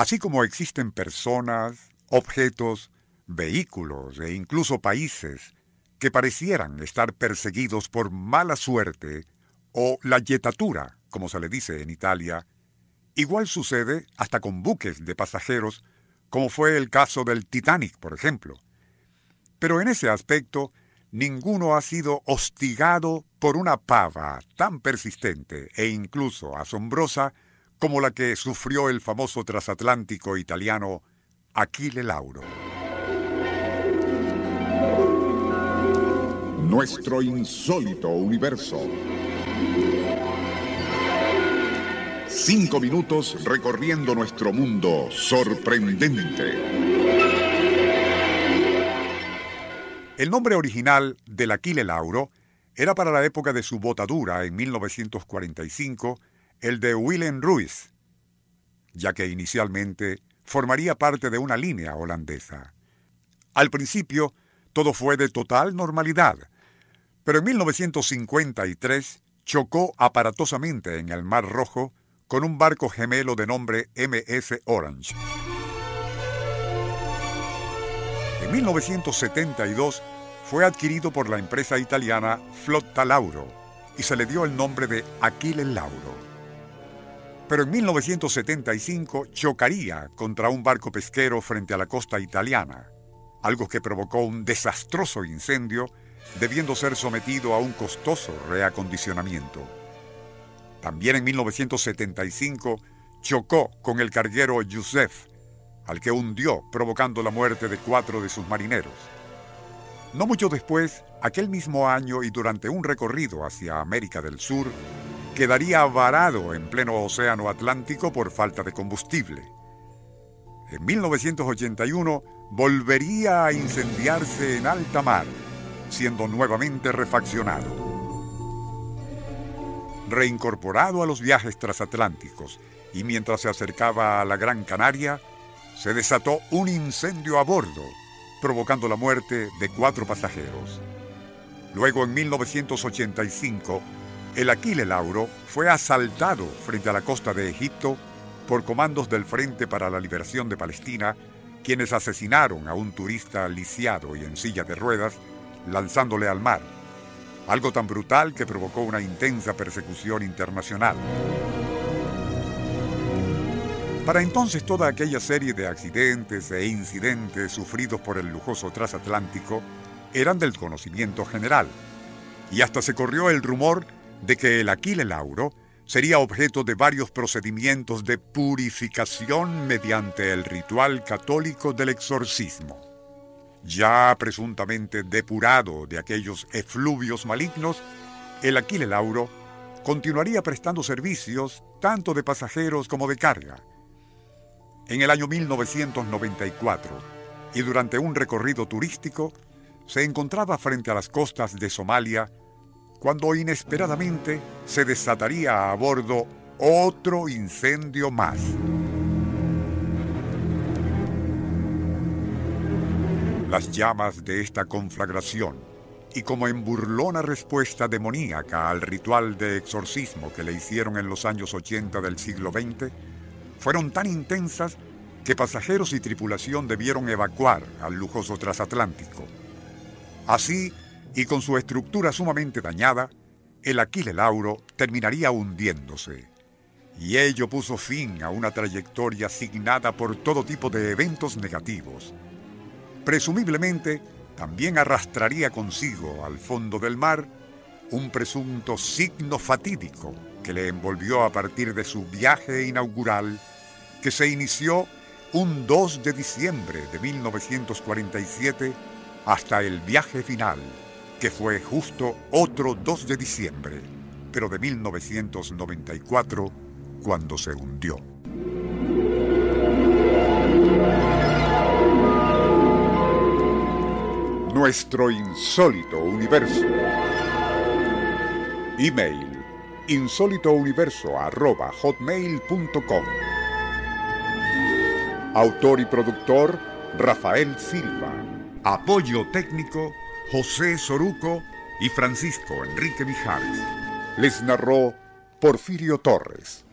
Así como existen personas, objetos, vehículos e incluso países que parecieran estar perseguidos por mala suerte o la yetatura, como se le dice en Italia, igual sucede hasta con buques de pasajeros, como fue el caso del Titanic, por ejemplo. Pero en ese aspecto, ninguno ha sido hostigado por una pava tan persistente e incluso asombrosa como la que sufrió el famoso transatlántico italiano Achille Lauro. Nuestro insólito universo. Cinco minutos recorriendo nuestro mundo sorprendente. El nombre original del Aquile Lauro era para la época de su botadura en 1945 el de Willem Ruiz, ya que inicialmente formaría parte de una línea holandesa. Al principio, todo fue de total normalidad, pero en 1953 chocó aparatosamente en el Mar Rojo con un barco gemelo de nombre MS Orange. En 1972 fue adquirido por la empresa italiana Flotta Lauro y se le dio el nombre de Aquile Lauro. Pero en 1975 chocaría contra un barco pesquero frente a la costa italiana, algo que provocó un desastroso incendio debiendo ser sometido a un costoso reacondicionamiento. También en 1975 chocó con el carguero Youssef, al que hundió provocando la muerte de cuatro de sus marineros. No mucho después, aquel mismo año y durante un recorrido hacia América del Sur, quedaría varado en pleno Océano Atlántico por falta de combustible. En 1981 volvería a incendiarse en alta mar siendo nuevamente refaccionado. Reincorporado a los viajes transatlánticos y mientras se acercaba a la Gran Canaria, se desató un incendio a bordo, provocando la muerte de cuatro pasajeros. Luego, en 1985, el Aquile Lauro fue asaltado frente a la costa de Egipto por comandos del Frente para la Liberación de Palestina, quienes asesinaron a un turista lisiado y en silla de ruedas lanzándole al mar, algo tan brutal que provocó una intensa persecución internacional. Para entonces toda aquella serie de accidentes e incidentes sufridos por el lujoso transatlántico eran del conocimiento general, y hasta se corrió el rumor de que el Aquile Lauro sería objeto de varios procedimientos de purificación mediante el ritual católico del exorcismo ya presuntamente depurado de aquellos efluvios malignos, el Aquile Lauro continuaría prestando servicios tanto de pasajeros como de carga. En el año 1994, y durante un recorrido turístico, se encontraba frente a las costas de Somalia cuando inesperadamente se desataría a bordo otro incendio más. las llamas de esta conflagración y como en burlona respuesta demoníaca al ritual de exorcismo que le hicieron en los años 80 del siglo XX, fueron tan intensas que pasajeros y tripulación debieron evacuar al lujoso transatlántico. Así, y con su estructura sumamente dañada, el Aquile Lauro terminaría hundiéndose. Y ello puso fin a una trayectoria asignada por todo tipo de eventos negativos, Presumiblemente, también arrastraría consigo al fondo del mar un presunto signo fatídico que le envolvió a partir de su viaje inaugural que se inició un 2 de diciembre de 1947 hasta el viaje final, que fue justo otro 2 de diciembre, pero de 1994, cuando se hundió. Nuestro insólito universo. Email insólitouniverso.hotmail.com Autor y productor Rafael Silva. Apoyo técnico José Soruco y Francisco Enrique Mijares. Les narró Porfirio Torres.